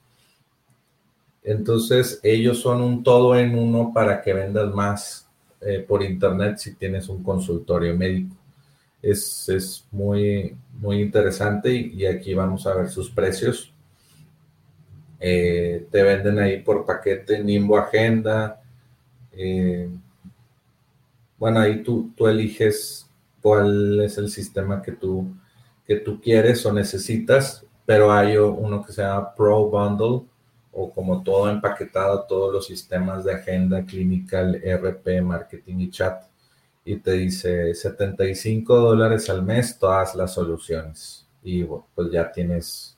entonces, ellos son un todo en uno para que vendas más eh, por internet si tienes un consultorio médico. Es, muy, muy interesante y, aquí vamos a ver sus precios. Eh, te venden ahí por paquete Nimbo Agenda. Eh, bueno, ahí tú, tú eliges cuál es el sistema que tú, que tú quieres o necesitas, pero hay uno que se llama Pro Bundle o como todo empaquetado, todos los sistemas de agenda, clinical, RP, marketing y chat. Y te dice 75 dólares al mes, todas las soluciones. Y pues ya tienes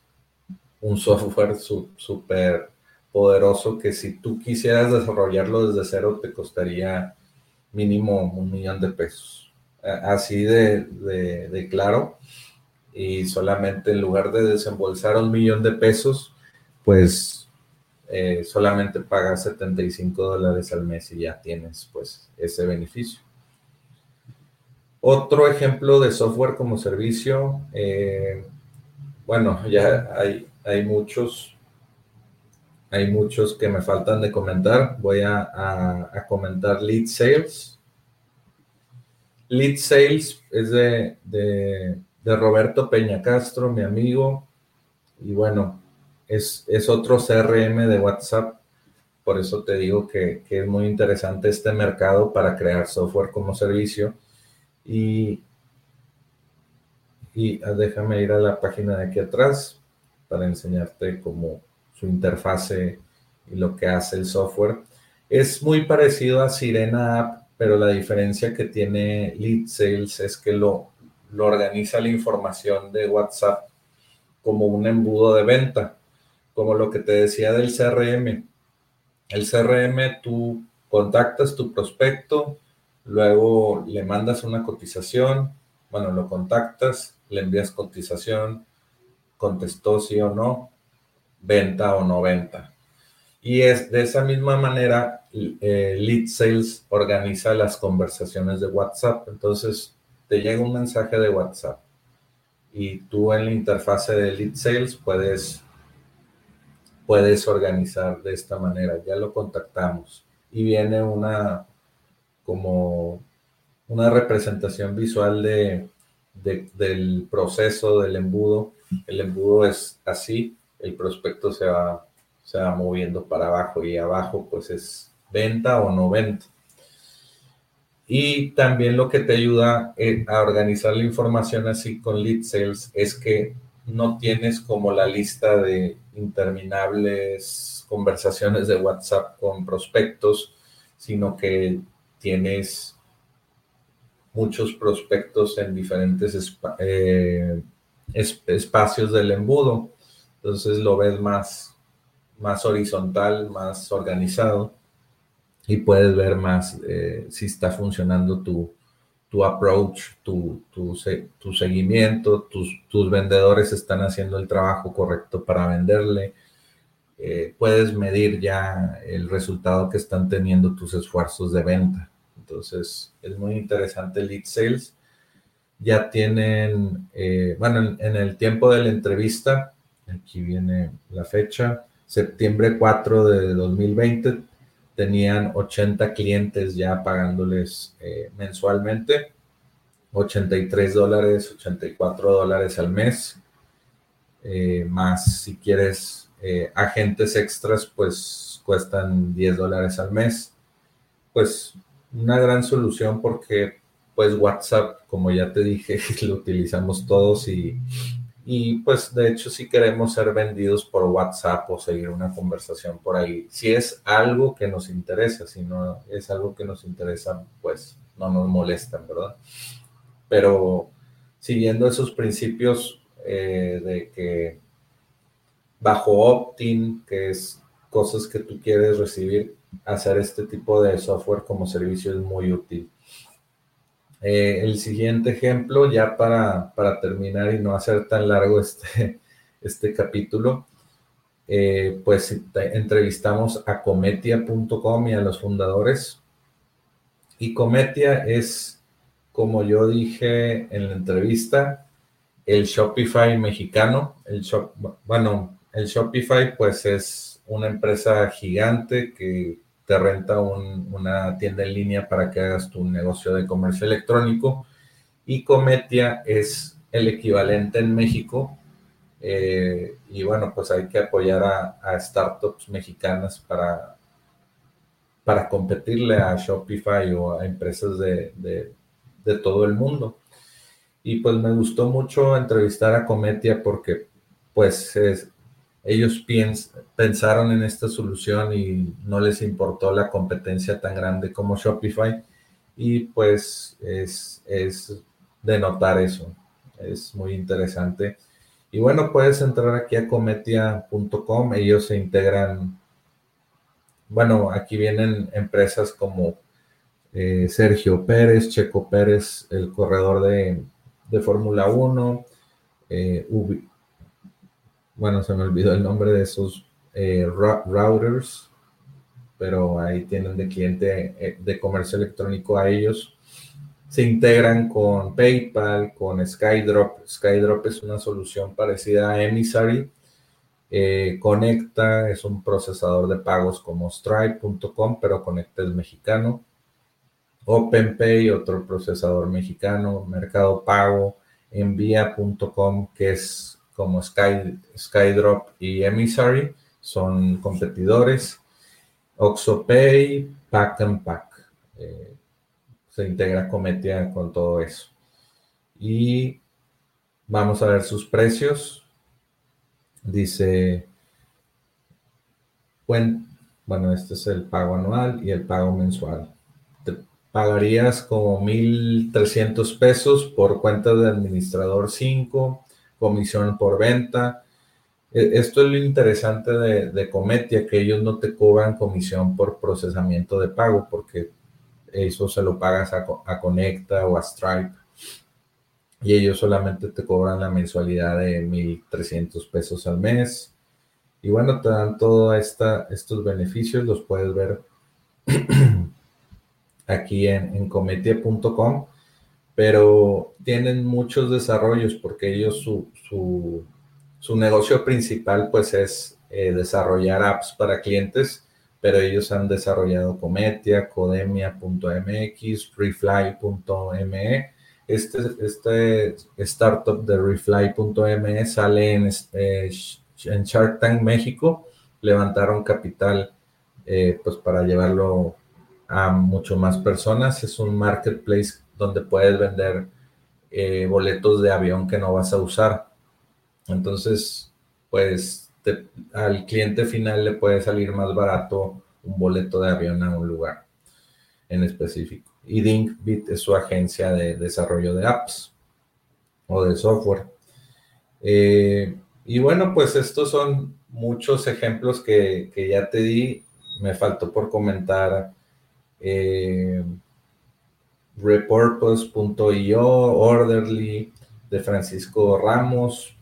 un software súper poderoso que si tú quisieras desarrollarlo desde cero te costaría mínimo un millón de pesos. Así de, de claro. Y solamente en lugar de desembolsar un millón de pesos, pues eh, solamente pagas 75 dólares al mes y ya tienes pues ese beneficio. Otro ejemplo de software como servicio, eh, bueno, ya hay, hay muchos, hay muchos que me faltan de comentar. Voy a, comentar Lead Sales. Lead Sales es de, de, de Roberto Peña Castro, mi amigo. Y bueno, es, otro CRM de WhatsApp por eso te digo que, que es muy interesante este mercado para crear software como servicio. Y, y ah, déjame ir a la página de aquí atrás para enseñarte cómo su interfase y lo que hace el software. Es muy parecido a Sirena App, pero la diferencia que tiene Lead Sales es que lo, lo organiza la información de WhatsApp como un embudo de venta, como lo que te decía del CRM. El CRM, tú contactas tu prospecto, luego le mandas una cotización, bueno, lo contactas, le envías cotización, contestó sí o no, venta o no venta. Y es de esa misma manera, eh, Lead Sales organiza las conversaciones de WhatsApp. Entonces, te llega un mensaje de WhatsApp y tú en la interfase de Lead Sales puedes, puedes organizar de esta manera. Ya lo contactamos y viene una como una representación visual de, del proceso del embudo. El embudo es así, el prospecto se va se va moviendo para abajo y abajo pues es venta o no venta. Y también lo que te ayuda eh, a organizar la información así con lead sales es que no tienes como la lista de interminables conversaciones de WhatsApp con prospectos, sino que tienes muchos prospectos en diferentes eh, espacios del embudo. Entonces lo ves más, más horizontal, más organizado y puedes ver más eh, si está funcionando tu, tu approach, tu, tu, tu seguimiento, tus, tus, vendedores están haciendo el trabajo correcto para venderle. Eh, puedes medir ya el resultado que están teniendo tus esfuerzos de venta. Entonces, es muy interesante Lead Sales. Ya tienen, eh, bueno, en el tiempo de la entrevista, aquí viene la fecha, septiembre 4 de 2020 tenían 80 clientes ya pagándoles eh, mensualmente, 83 dólares, 84 dólares al mes, eh, más si quieres eh, agentes extras, pues cuestan 10 dólares al mes. Pues una gran solución porque pues WhatsApp, como ya te dije, lo utilizamos todos y y pues de hecho si queremos ser vendidos por WhatsApp o seguir una conversación por ahí, si es algo que nos interesa, si no es algo que nos interesa, pues no nos molestan, ¿verdad? Pero siguiendo esos principios eh, de que bajo opt-in, que es cosas que tú quieres recibir, hacer este tipo de software como servicio es muy útil. Eh, el siguiente ejemplo, ya para, terminar y no hacer tan largo este, este capítulo, eh, pues entrevistamos a cometia.com y a los fundadores. Y Cometia es, como yo dije en la entrevista, el Shopify mexicano. El bueno, el Shopify pues es una empresa gigante que te renta una tienda en línea para que hagas tu negocio de comercio electrónico. Y Cometia es el equivalente en México. Eh, y bueno, pues hay que apoyar a, startups mexicanas para, para competirle a Shopify o a empresas de, de todo el mundo. Y pues me gustó mucho entrevistar a Cometia porque pues es, ellos pensaron en esta solución y no les importó la competencia tan grande como Shopify. Y pues es, es de notar eso, es muy interesante. Y bueno, puedes entrar aquí a cometia.com, ellos se integran, bueno, aquí vienen empresas como eh, Sergio Pérez, Checo Pérez, el corredor de, de Fórmula 1, eh, bueno, se me olvidó el nombre de esos eh, routers, pero ahí tienen de cliente eh, de comercio electrónico a ellos. Se integran con PayPal, con Skydrop. Skydrop es una solución parecida a Emissary. Eh, Conecta es un procesador de pagos como Stripe.com, pero Conecta es mexicano. OpenPay, otro procesador mexicano. Mercado Pago, Envía.com, que es como Sky, Skydrop y Emissary son competidores. OxoPay, Pack and Pack. Eh, se integra Cometia con todo eso. Y vamos a ver sus precios. Dice, bueno, este es el pago anual y el pago mensual. Te pagarías como 1.300 pesos por cuenta de administrador 5, comisión por venta e, esto es lo interesante de, Cometia, que ellos no te cobran comisión por procesamiento de pago, porque eso se lo pagas a, Conecta o a Stripe. Y ellos solamente te cobran la mensualidad de 1.300 pesos al mes. Y bueno, te dan todos estos beneficios, los puedes ver aquí en, en cometia.com, pero tienen muchos desarrollos porque ellos su su negocio principal pues es eh, desarrollar apps para clientes, pero ellos han desarrollado Cometia, Codemia.mx, Refly.me. Este, este startup de Refly.me sale en, eh, en Shark Tank México. Levantaron capital eh, pues para llevarlo a mucho más personas. Es un marketplace donde puedes vender boletos de avión que no vas a usar entonces, pues al cliente final le puede salir más barato un boleto de avión a un lugar en específico. Y Dinkbit es su agencia de desarrollo de apps o de software. Eh, y bueno, pues estos son muchos ejemplos que, ya te di. Me faltó por comentar eh, repurpose.io, Orderly, de Francisco Ramos,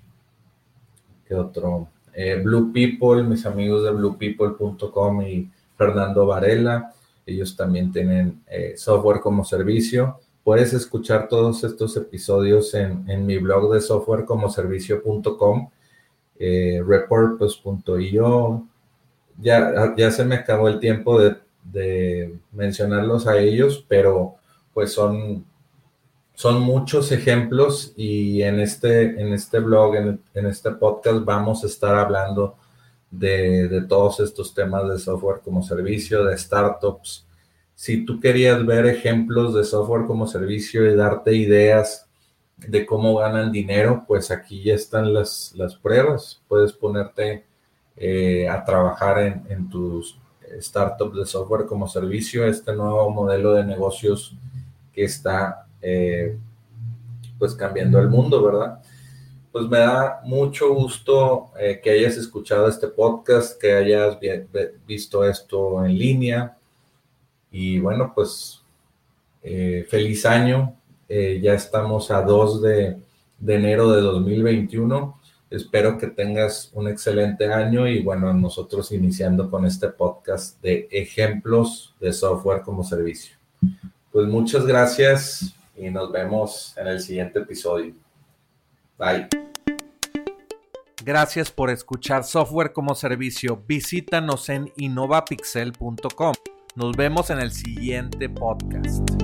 ¿Qué otro? Eh, Blue People, mis amigos de bluepeople.com y Fernando Varela, ellos también tienen eh, software como servicio. Puedes escuchar todos estos episodios en, mi blog de softwarecomoservicio.com, eh, repurpose.io. Ya, ya se me acabó el tiempo de, de mencionarlos a ellos, pero pues son son muchos ejemplos y en este, en este blog, en, este podcast vamos a estar hablando de, todos estos temas de software como servicio, de startups. Si tú querías ver ejemplos de software como servicio y darte ideas de cómo ganan dinero, pues aquí ya están las, las pruebas. Puedes ponerte eh, a trabajar en, en tus startups de software como servicio, este nuevo modelo de negocios que está eh, pues cambiando el mundo, ¿verdad? Pues me da mucho gusto eh, que hayas escuchado este podcast, que hayas visto esto en línea. Y bueno, pues eh, feliz año. ya estamos a 2 de, de enero de 2021. Espero que tengas un excelente año y bueno, nosotros iniciando con este podcast de ejemplos de software como servicio. Pues muchas gracias y nos vemos en el siguiente episodio. Bye. Gracias por escuchar Software como Servicio. Visítanos en innovapixel.com. Nos vemos en el siguiente podcast.